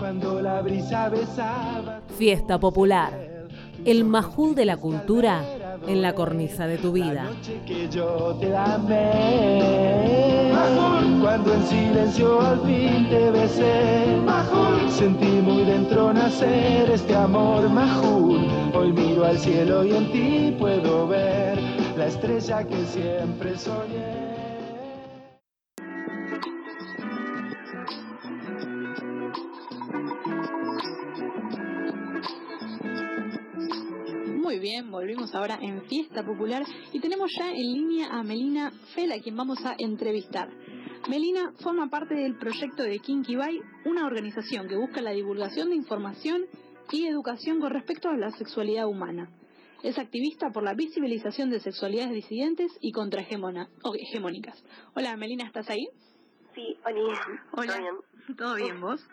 cuando la brisa besaba. Fiesta Popular, el majul de la cultura en la cornisa de tu vida. noche que yo te amé. Cuando en silencio al fin te besé. Sentí muy dentro nacer este amor majul. Hoy miro al cielo y en ti puedo ver la estrella que siempre soñé. Ahora en Fiesta Popular y tenemos ya en línea a Melina Fela, a quien vamos a entrevistar. Melina forma parte del proyecto de Kinky Bay, una organización que busca la divulgación de información y educación con respecto a la sexualidad humana. Es activista por la visibilización de sexualidades disidentes y contrahegemónicas. Hola, Melina, ¿estás ahí? Sí, Oli. Hola. ¿Todo bien? ¿Todo bien, vos?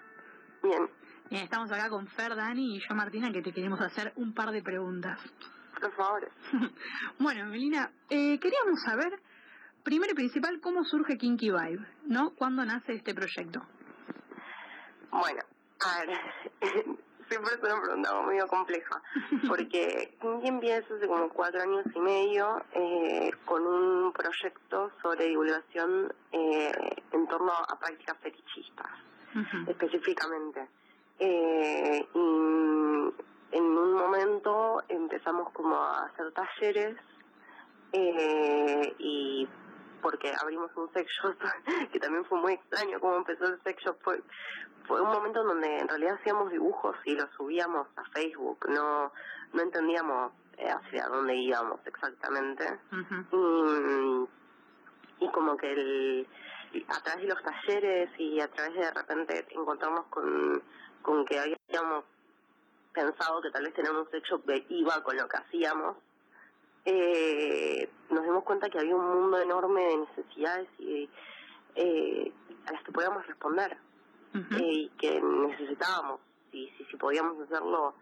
Bien, Bien, estamos acá con Fer, Dani y yo, Martina, que te queremos hacer un par de preguntas. Por favor. Bueno, Melina, eh, queríamos saber, primero y principal, cómo surge Kinky Vibe, ¿no? ¿Cuándo nace este proyecto? Bueno, a ver, siempre es una pregunta medio compleja, porque Kinky empieza hace como cuatro años y medio eh, con un proyecto sobre divulgación eh, en torno a prácticas fetichistas, específicamente. Eh, y en un momento empezamos como a hacer talleres eh, y porque abrimos un sex shop que también fue muy extraño cómo empezó el sex shop. Fue fue un momento en donde en realidad hacíamos dibujos y los subíamos a Facebook. No no entendíamos eh, hacia dónde íbamos exactamente. Y, y como que el, a través de los talleres y a través de de repente encontrarnos con, con que habíamos pensado que tal vez tener un sex shop que iba con lo que hacíamos, eh, nos dimos cuenta que había un mundo enorme de necesidades y eh, a las que podíamos responder eh, y que necesitábamos. Y si, si podíamos hacerlo,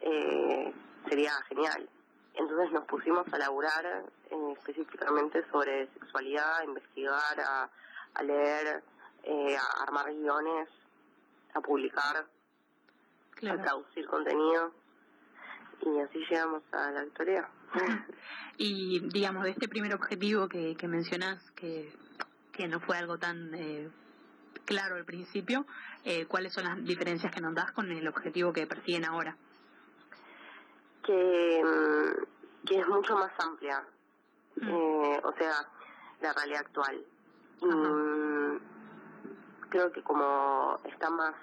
eh, sería genial. Entonces nos pusimos a laburar eh, específicamente sobre sexualidad, a investigar, a, a leer, eh, a armar guiones, a publicar, a traducir contenido y así llegamos a la actualidad. Y, digamos, de este primer objetivo que, que mencionás, que, que no fue algo tan eh, claro al principio, eh, ¿cuáles son las diferencias que nos das con el objetivo que persiguen ahora? que, mm, que es mucho más amplia, eh, o sea, la realidad actual. Mm, creo que como está más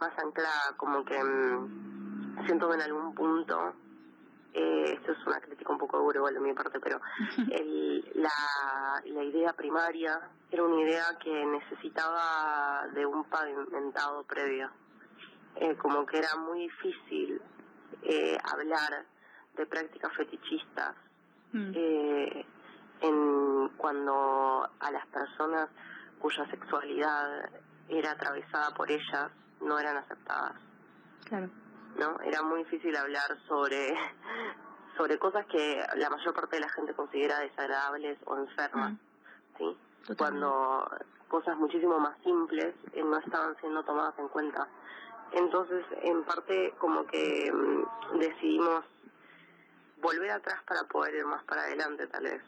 más anclada, como que mm, siento que en algún punto, eh, esto es una crítica un poco dura igual de mi parte, pero el, la, la idea primaria era una idea que necesitaba de un pavimentado previo. Eh, como que era muy difícil eh, hablar de prácticas fetichistas eh, en cuando a las personas cuya sexualidad era atravesada por ellas no eran aceptadas. Claro. ¿No? Era muy difícil hablar sobre sobre cosas que la mayor parte de la gente considera desagradables o enfermas, ¿sí? Cuando cosas muchísimo más simples eh, no estaban siendo tomadas en cuenta. Entonces, en parte, como que mm, decidimos volver atrás para poder ir más para adelante, tal vez.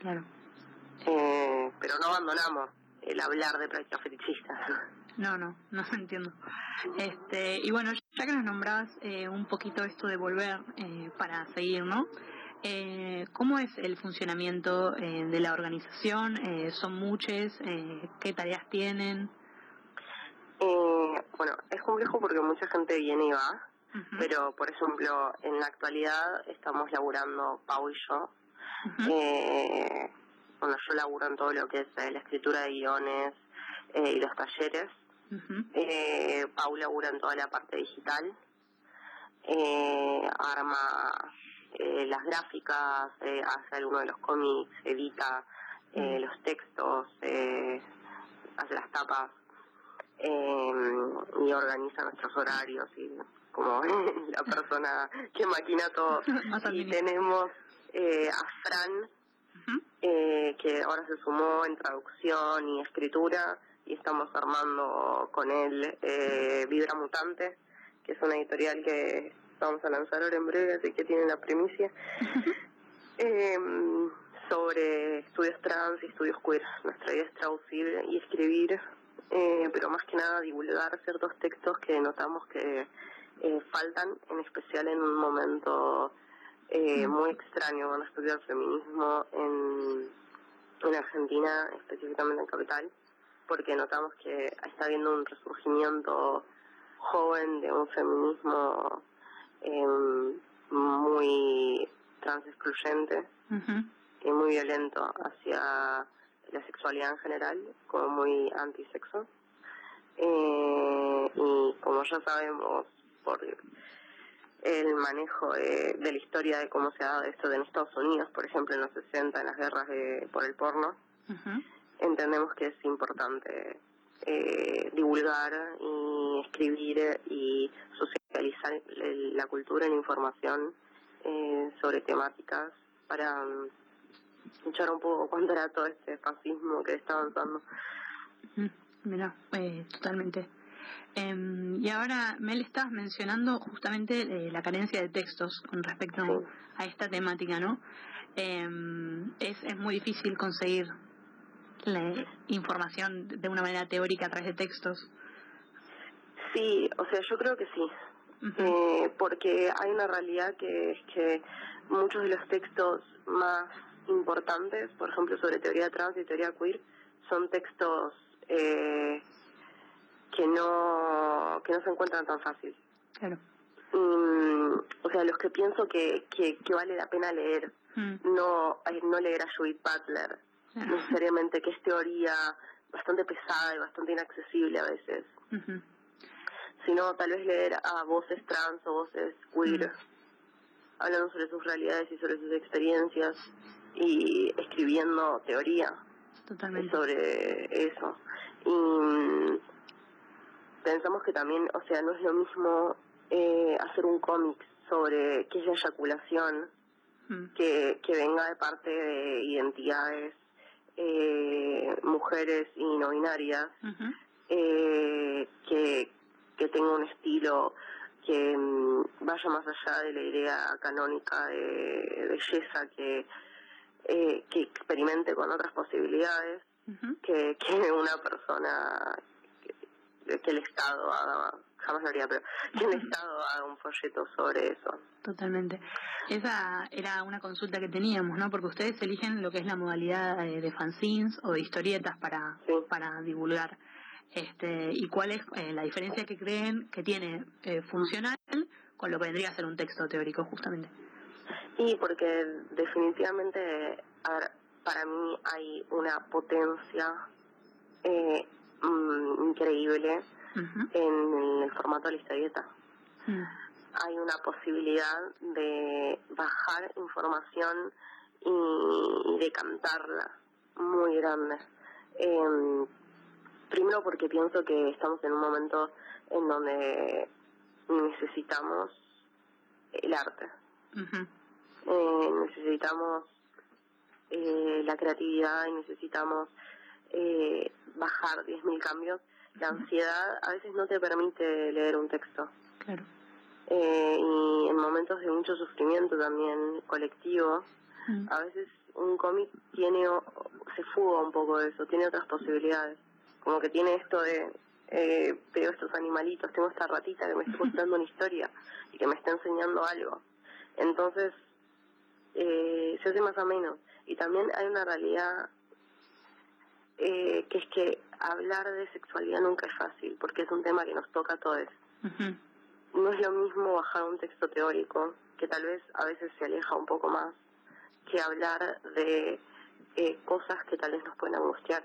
Claro. Eh, pero no abandonamos el hablar de prácticas fetichistas. No, no, no entiendo. Este, y bueno, ya que nos nombrabas eh, un poquito esto de volver eh, para seguir, ¿no? Eh, ¿Cómo es el funcionamiento eh, de la organización? Eh, ¿Son muchas? Eh, ¿Qué tareas tienen? Eh, bueno, es complejo porque mucha gente viene y va, pero por ejemplo, en la actualidad estamos laburando Pau y yo. eh, bueno, yo laburo en todo lo que es la escritura de guiones eh, y los talleres. Eh, Pau labura en toda la parte digital. Eh, arma eh, las gráficas, eh, hace alguno de los cómics, edita eh, los textos, eh, hace las tapas eh, y organiza nuestros horarios y como la persona que maquina todo. Y tenemos eh, a Fran, eh, que ahora se sumó en traducción y escritura, y estamos armando con él eh, Vibra Mutante, que es una editorial que vamos a lanzar ahora en breve, así que tienen la primicia, em, sobre estudios trans y estudios queer. Nuestra idea es traducir y escribir, eh, pero más que nada divulgar ciertos textos que notamos que eh, faltan, en especial en un momento eh, muy extraño. Con respecto al feminismo en, en Argentina, específicamente en Capital, porque notamos que está habiendo un resurgimiento joven de un feminismo eh, muy trans excluyente y muy violento hacia la sexualidad en general, como muy antisexo. Eh, y como ya sabemos por el manejo de, la historia de cómo se ha dado esto en Estados Unidos, por ejemplo, en los 60, en las guerras de, por el porno, entendemos que es importante eh, divulgar y escribir y socializar la cultura y la información eh, sobre temáticas para um, echar un poco contra todo este fascismo que está avanzando. Mira, eh, totalmente. Eh, y ahora, Mel, estás mencionando justamente eh, la carencia de textos con respecto a esta temática, ¿no? Eh, es, es muy difícil conseguir la información de una manera teórica a través de textos. Sí, o sea, yo creo que sí. eh, porque hay una realidad que es que muchos de los textos más importantes, por ejemplo, sobre teoría trans y teoría queer, son textos eh, que no que no se encuentran tan fácil. Claro. Mm, o sea, los que pienso que, que, que vale la pena leer, Mm. no no leer a Judith Butler, Claro. necesariamente, que es teoría bastante pesada y bastante inaccesible a veces, sino tal vez leer a voces trans o voces queer, hablando sobre sus realidades y sobre sus experiencias y escribiendo teoría Totalmente. sobre eso. Y mm, pensamos que también, o sea, no es lo mismo eh, hacer un cómic sobre qué es la eyaculación Mm. que, que venga de parte de identidades eh, mujeres y no binarias, eh, que, que tenga un estilo que mm, vaya más allá de la idea canónica de belleza, que, eh, que experimente con otras posibilidades que, que una persona que, que el Estado haga, jamás lo haría, pero que el Estado haga un folleto sobre eso. Totalmente. Esa era una consulta que teníamos, ¿no? Porque ustedes eligen lo que es la modalidad eh, de fanzines o de historietas para, Sí. para divulgar. Este, ¿Y cuál es eh, la diferencia que creen que tiene eh, funcional con lo que vendría a ser un texto teórico, justamente? Y porque definitivamente, a ver, para mí hay una potencia eh, mm, increíble En el formato de la historieta. Mm. Hay una posibilidad de bajar información y, y de cantarla muy grande. Em, primero porque pienso que estamos en un momento en donde necesitamos el arte. Eh, necesitamos eh, la creatividad y necesitamos eh, bajar 10.000 cambios. La ansiedad a veces no te permite leer un texto. Claro. Eh, y en momentos de mucho sufrimiento también colectivo, Mm. a veces un cómic tiene se fuga un poco de eso, tiene otras posibilidades. Como que tiene esto de eh, veo estos animalitos, tengo esta ratita que me está contando una historia y que me está enseñando algo. Entonces, eh, se hace más o menos. Y también hay una realidad eh, que es que hablar de sexualidad nunca es fácil, porque es un tema que nos toca a todos. No es lo mismo bajar un texto teórico, que tal vez a veces se aleja un poco más, que hablar de eh, cosas que tal vez nos pueden angustiar.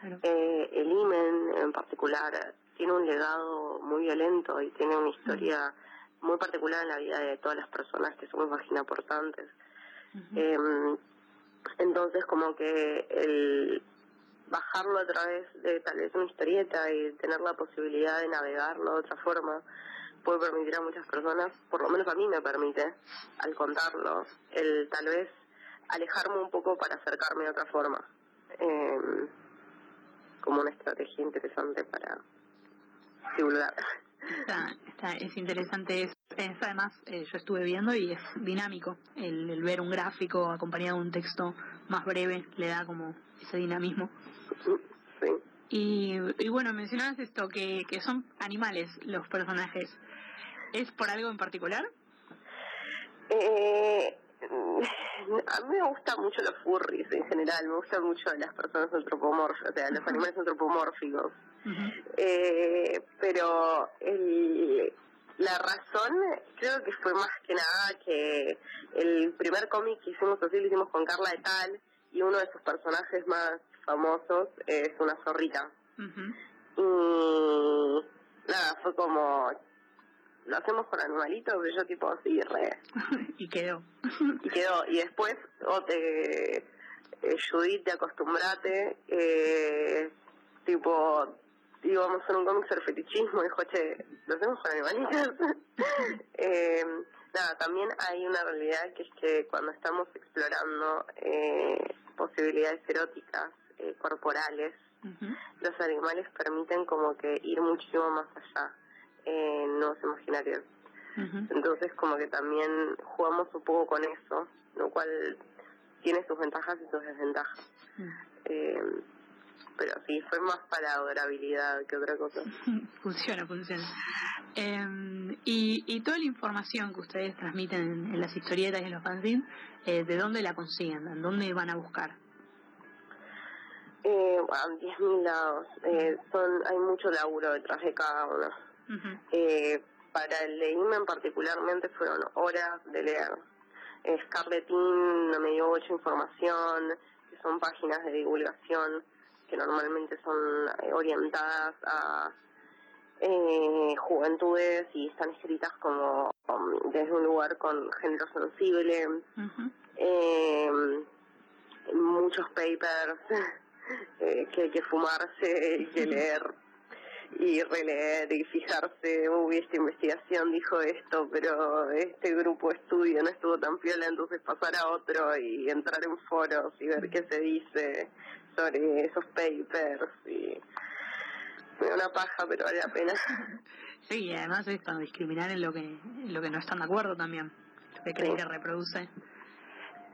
Claro. Eh, el IMEN en particular tiene un legado muy violento y tiene una historia muy particular en la vida de todas las personas que somos vaginaportantes. Eh, entonces, como que el bajarlo a través de tal vez una historieta y tener la posibilidad de navegarlo de otra forma puede permitir a muchas personas, por lo menos a mí me permite, al contarlo, el tal vez alejarme un poco para acercarme de otra forma. Eh, como una estrategia interesante para Está, está, es interesante, es, es además, eh, yo estuve viendo y es dinámico, el, el ver un gráfico acompañado de un texto más breve le da como ese dinamismo. Sí. Y, y bueno, mencionabas esto, que, que son animales los personajes. ¿Es por algo en particular? Eh, a mí me gustan mucho los furries en general, me gustan mucho las personas antropomórficas, o sea, los animales antropomórficos. Eh, pero el, la razón creo que fue más que nada que el primer cómic que hicimos así lo hicimos con Carla de Tal y uno de sus personajes más famosos es una zorrita. Y nada, fue como, lo hacemos con animalitos, pero yo tipo así, re. y quedó. y quedó. Y después, o te, eh, Judith, te acostumbrate, eh, tipo, íbamos a hacer un cómic sobre fetichismo, dijo, che, lo hacemos con animalitos. eh, nada, también hay una realidad que es que cuando estamos explorando eh, posibilidades eróticas, eh, corporales, los animales permiten como que ir muchísimo más allá en nuevos imaginarios. Entonces como que también jugamos un poco con eso, lo cual tiene sus ventajas y sus desventajas. eh, pero sí, fue más para adorabilidad que otra cosa. funciona, funciona. Eh, y, y toda la información que ustedes transmiten en, en las historietas y en los fanzines, eh, ¿de dónde la consiguen? ¿En dónde van a buscar? Eh, bueno, 10.000 lados. Eh, son, hay mucho laburo detrás de cada uno. Eh, para el de Imen particularmente fueron horas de leer. Eh, Scarletín no me dio mucha información, que son páginas de divulgación que normalmente son eh, orientadas a eh, juventudes y están escritas como um, desde un lugar con género sensible. eh, muchos papers eh, que hay que fumarse y que leer y releer y fijarse, uy, esta investigación dijo esto, pero este grupo de estudio no estuvo tan piola, entonces pasar a otro y entrar en foros y ver qué se dice sobre esos papers y me da una paja, pero vale la pena. Sí, y además es discriminar en lo que, en lo que no están de acuerdo también, lo que creen Sí. que reproduce.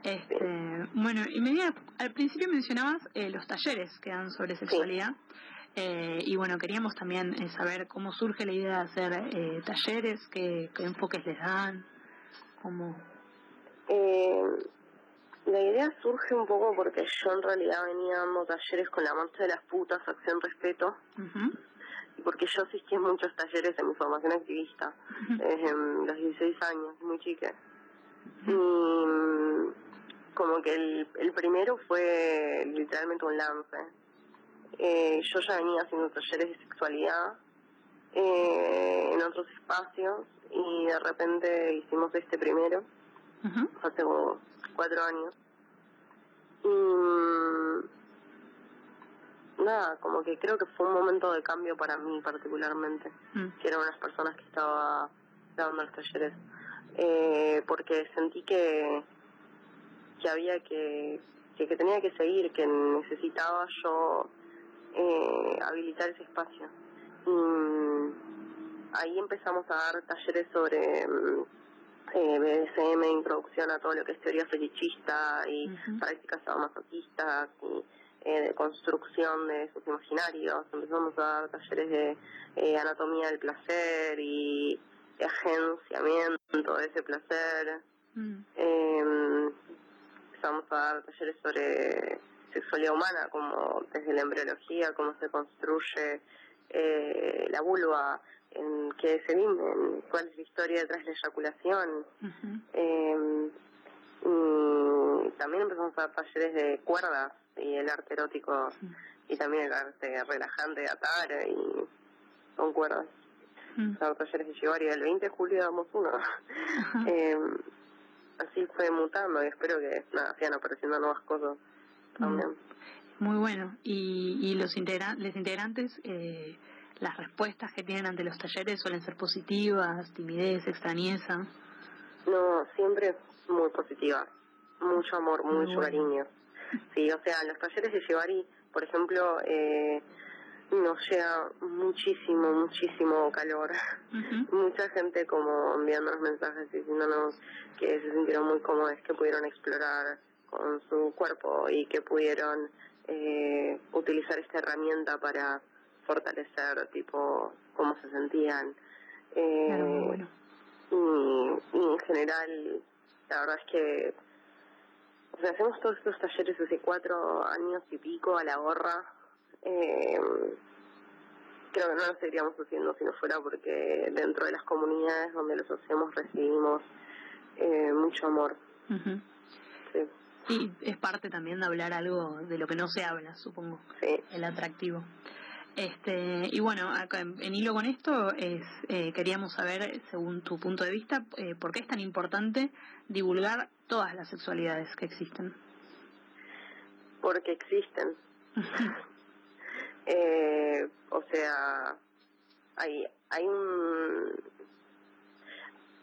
Este, bueno, y me al principio mencionabas eh, los talleres que dan sobre sexualidad. Eh, y bueno, queríamos también eh, saber cómo surge la idea de hacer eh, talleres, qué, qué enfoques les dan, cómo... Eh, la idea surge un poco porque yo en realidad venía dando talleres con la marcha de las putas, acción respeto, y porque yo asistí a muchos talleres en mi formación activista, desde los 16 años, muy chica. Y mm, como que el, el primero fue literalmente un lance. Eh, yo ya venía haciendo talleres de sexualidad eh, en otros espacios y de repente hicimos este primero hace como cuatro años. Y mm, nada, como que creo que fue un momento de cambio para mí particularmente, mm, que eran unas personas que estaba dando los talleres, eh, porque sentí que, que había que, que, que tenía que seguir, que necesitaba yo eh, habilitar ese espacio. Y ahí empezamos a dar talleres sobre eh, BDSM, introducción a todo lo que es teoría fetichista y Ujú. prácticas sadomasoquistas y eh, de construcción de sus imaginarios. Empezamos a dar talleres de eh, anatomía del placer y de agenciamiento de ese placer. mm, Eh, empezamos a dar talleres sobre sexualidad humana, como desde la embriología, cómo se construye eh, la vulva, en qué es el himen, cuál es la historia detrás de la eyaculación. Eh, y también empezamos a dar talleres de cuerdas y el arte erótico y también el arte relajante de atar y con cuerdas. mm. Dar talleres de llevar y el 20 de julio damos uno. Eh, así fue mutando y espero que nada, sigan apareciendo nuevas cosas Muy bueno. Y, y los, integra los integrantes, eh, las respuestas que tienen ante los talleres suelen ser positivas, timidez, extrañeza. No, siempre muy positiva. Mucho amor, Muy mucho bueno. cariño. Sí, o sea, los talleres de Llevari Por ejemplo, eh, nos llega muchísimo, muchísimo calor. Mucha gente como enviándonos mensajes diciéndonos que se sintieron muy cómodos, que pudieron explorar con su cuerpo y que pudieron eh, utilizar esta herramienta para fortalecer tipo cómo se sentían. Eh, y, y en general, la verdad es que o sea, hacemos todos estos talleres hace cuatro años y pico a la gorra. Eh, creo que no lo seguiríamos haciendo si no fuera porque dentro de las comunidades donde los hacemos recibimos eh, mucho amor. sí. Y es parte también de hablar algo de lo que no se habla, supongo. Sí. El atractivo. Este, y bueno, acá en, hilo con esto, es, eh, queríamos saber, según tu punto de vista, eh, por qué es tan importante divulgar todas las sexualidades que existen. Porque existen. eh, o sea, hay, hay un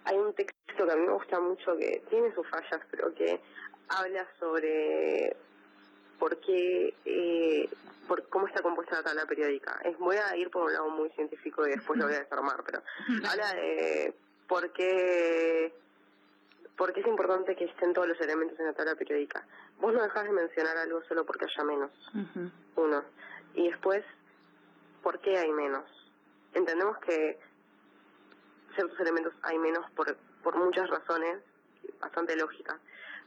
hay un texto que a mí me gusta mucho que tiene sus fallas, pero que habla sobre por qué, eh, por cómo está compuesta la tabla periódica. Es, voy a ir por un lado muy científico y después lo voy a desarmar, pero habla de por qué, por qué es importante que estén todos los elementos en la tabla periódica. Vos no dejás de mencionar algo solo porque haya menos. Uno. Y después, ¿por qué hay menos? Entendemos que ciertos elementos hay menos por, por muchas razones bastante lógicas,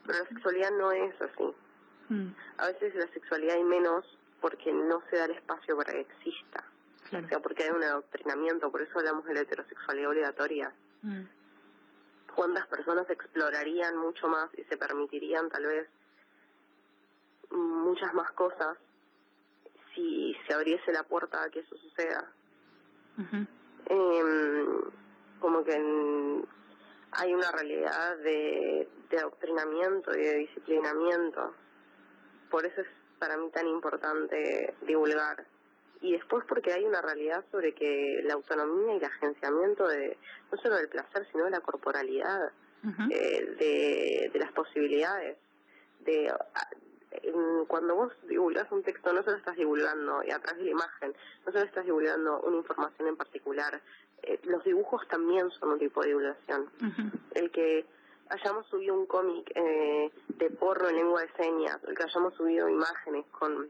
pero la sexualidad no es así. Mm. A veces la sexualidad hay menos porque no se da el espacio para que exista. O sea, porque hay un adoctrinamiento, por eso hablamos de la heterosexualidad obligatoria. Mm. ¿Cuántas personas explorarían mucho más y se permitirían tal vez muchas más cosas si se abriese la puerta a que eso suceda? eh, como que hay una realidad de, de adoctrinamiento y de disciplinamiento por eso es para mí tan importante divulgar. Y después porque hay una realidad sobre que la autonomía y el agenciamiento de no solo del placer, sino de la corporalidad, eh, de, de las posibilidades. de Cuando vos divulgas un texto, no solo estás divulgando, y atrás de la imagen, no solo estás divulgando una información en particular, eh, los dibujos también son un tipo de divulgación. El que hayamos subido un cómic eh, de porno en lengua de señas, el que hayamos subido imágenes con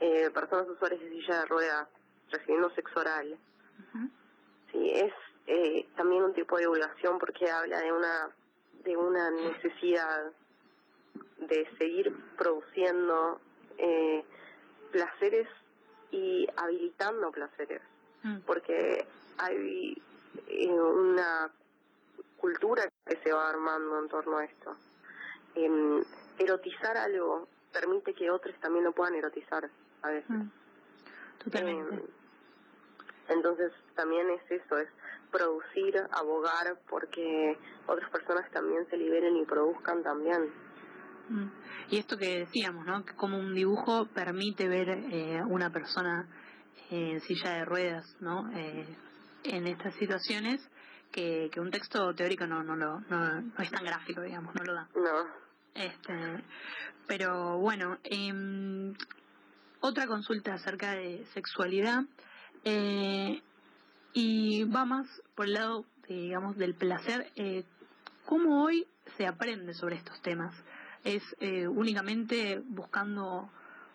eh, personas usuarias de silla de ruedas recibiendo sexo oral. Sí, es eh, también un tipo de divulgación porque habla de una de una necesidad de seguir produciendo eh, placeres y habilitando placeres, mm. porque hay una cultura que se va armando en torno a esto. Eh, erotizar algo permite que otros también lo puedan erotizar a veces. Mm. Totalmente. Em, entonces también es eso, es producir, abogar porque otras personas también se liberen y produzcan también. Mm. Y esto que decíamos, ¿no? Que como un dibujo permite ver eh, una persona en silla de ruedas, ¿no? Eh, en estas situaciones que, que un texto teórico no, no, lo, no, no es tan gráfico, digamos, no lo da. No. Este, pero bueno, eh, otra consulta acerca de sexualidad eh, y va más por el lado, digamos, del placer. Eh, ¿Cómo hoy se aprende sobre estos temas? ¿Es eh, únicamente buscando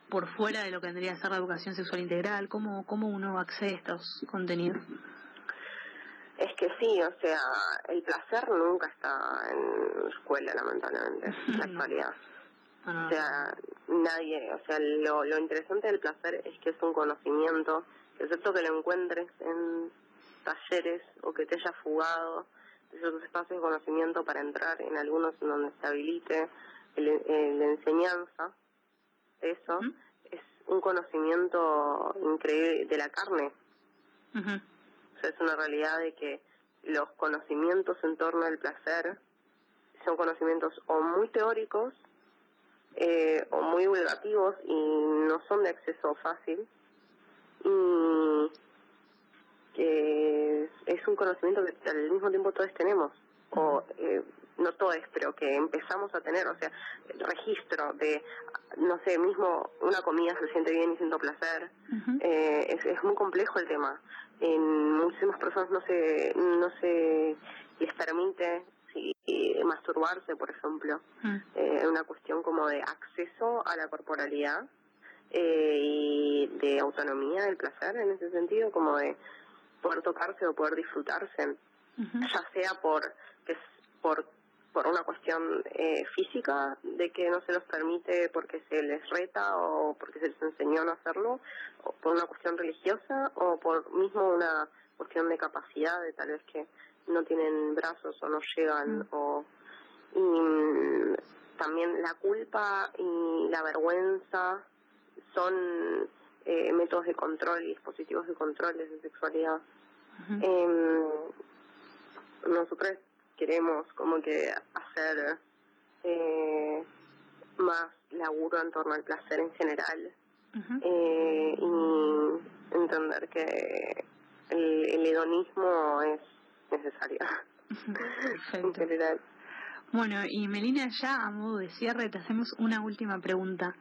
por fuera de lo que tendría que ser la educación sexual integral? ¿Cómo, cómo uno accede a estos contenidos? Que sí, o sea, el placer nunca está en la escuela, lamentablemente, en la actualidad. O sea, nadie, o sea, lo, lo interesante del placer es que es un conocimiento, excepto que lo encuentres en talleres o que te haya fugado de esos espacios de conocimiento para entrar en algunos en donde se habilite la enseñanza, eso, es un conocimiento increíble de la carne. Es una realidad de que los conocimientos en torno al placer son conocimientos o muy teóricos eh, o muy divulgativos y no son de acceso fácil y que es un conocimiento que al mismo tiempo todos tenemos o eh, no todos, pero que empezamos a tener, o sea, el registro de, no sé, mismo una comida se siente bien y siento placer, eh, es, es muy complejo el tema. En muchísimas personas no se, no se les permite sí, masturbarse, por ejemplo. Mm. Eh, una cuestión como de acceso a la corporalidad eh, y de autonomía del placer en ese sentido, como de poder tocarse o poder disfrutarse, ya sea por que por por una cuestión eh, física de que no se los permite porque se les reta o porque se les enseñó a no hacerlo, o por una cuestión religiosa o por mismo una cuestión de capacidad de tal vez que no tienen brazos o no llegan mm. o y mm, también la culpa y la vergüenza son eh, métodos de control y dispositivos de control de sexualidad. eh, nosotros queremos como que hacer eh, más laburo en torno al placer en general eh, y entender que el, el hedonismo es necesario en general. Bueno, y Melina, ya a modo de cierre, te hacemos una última pregunta.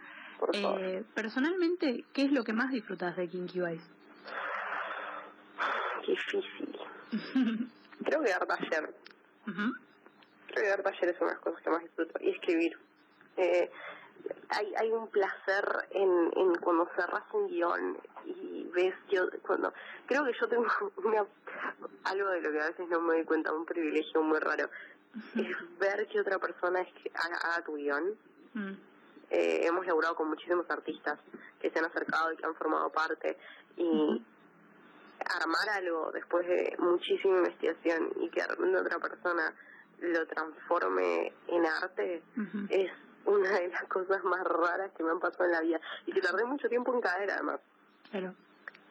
Eh, personalmente, ¿qué es lo que más disfrutas de Kinky Vice? Difícil. Creo que dar taller. Creo que dar taller es una de las cosas que más disfruto. Y escribir. Eh, hay, hay un placer en, en cuando cerras un guion y ves yo cuando creo que yo tengo una algo de lo que a veces no me doy cuenta un privilegio muy raro es ver que otra persona es que haga, tu guion mm. eh, hemos laburado con muchísimos artistas que se han acercado y que han formado parte y armar algo después de muchísima investigación y que realmente otra persona lo transforme en arte es una de las cosas más raras que me han pasado en la vida y que tardé mucho tiempo en caer además. Claro.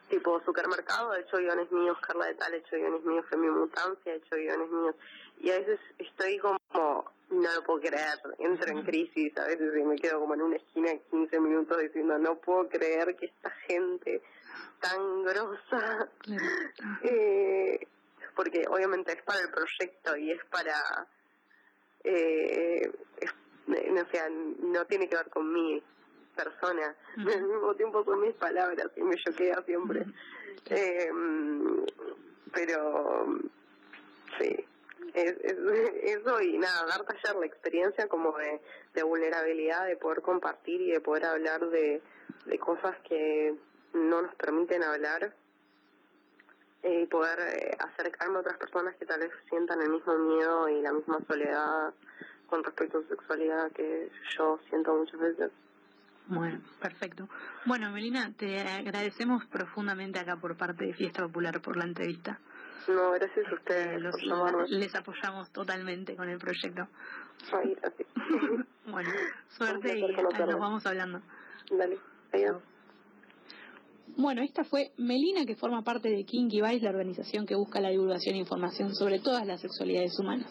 Tipo supermercado, he hecho guiones míos, Carla de Tal, he hecho guiones míos, Femi Mutancia, he hecho guiones míos. Y a veces estoy como, no lo puedo creer, entro en crisis a veces y me quedo como en una esquina 15 minutos diciendo, no puedo creer que esta gente tan grosa, eh, porque obviamente es para el proyecto y es para, eh, no, sea, no tiene que ver con mi persona, al mismo tiempo son mis palabras y me choquea siempre. Eh, pero sí, es, eso y nada, dar taller la experiencia como de, de vulnerabilidad, de poder compartir y de poder hablar de, de cosas que no nos permiten hablar y poder eh, acercarme a otras personas que tal vez sientan el mismo miedo y la misma soledad con respecto a su sexualidad que yo siento muchas veces. Bueno, perfecto. Bueno, Melina, te agradecemos profundamente acá por parte de Fiesta Popular por la entrevista. No, gracias a ustedes. les apoyamos totalmente con el proyecto. Ay, gracias. bueno, suerte y nos vamos hablando. Dale, adiós. Bueno, esta fue Melina, que forma parte de Kinky Vice, la organización que busca la divulgación e información sobre todas las sexualidades humanas.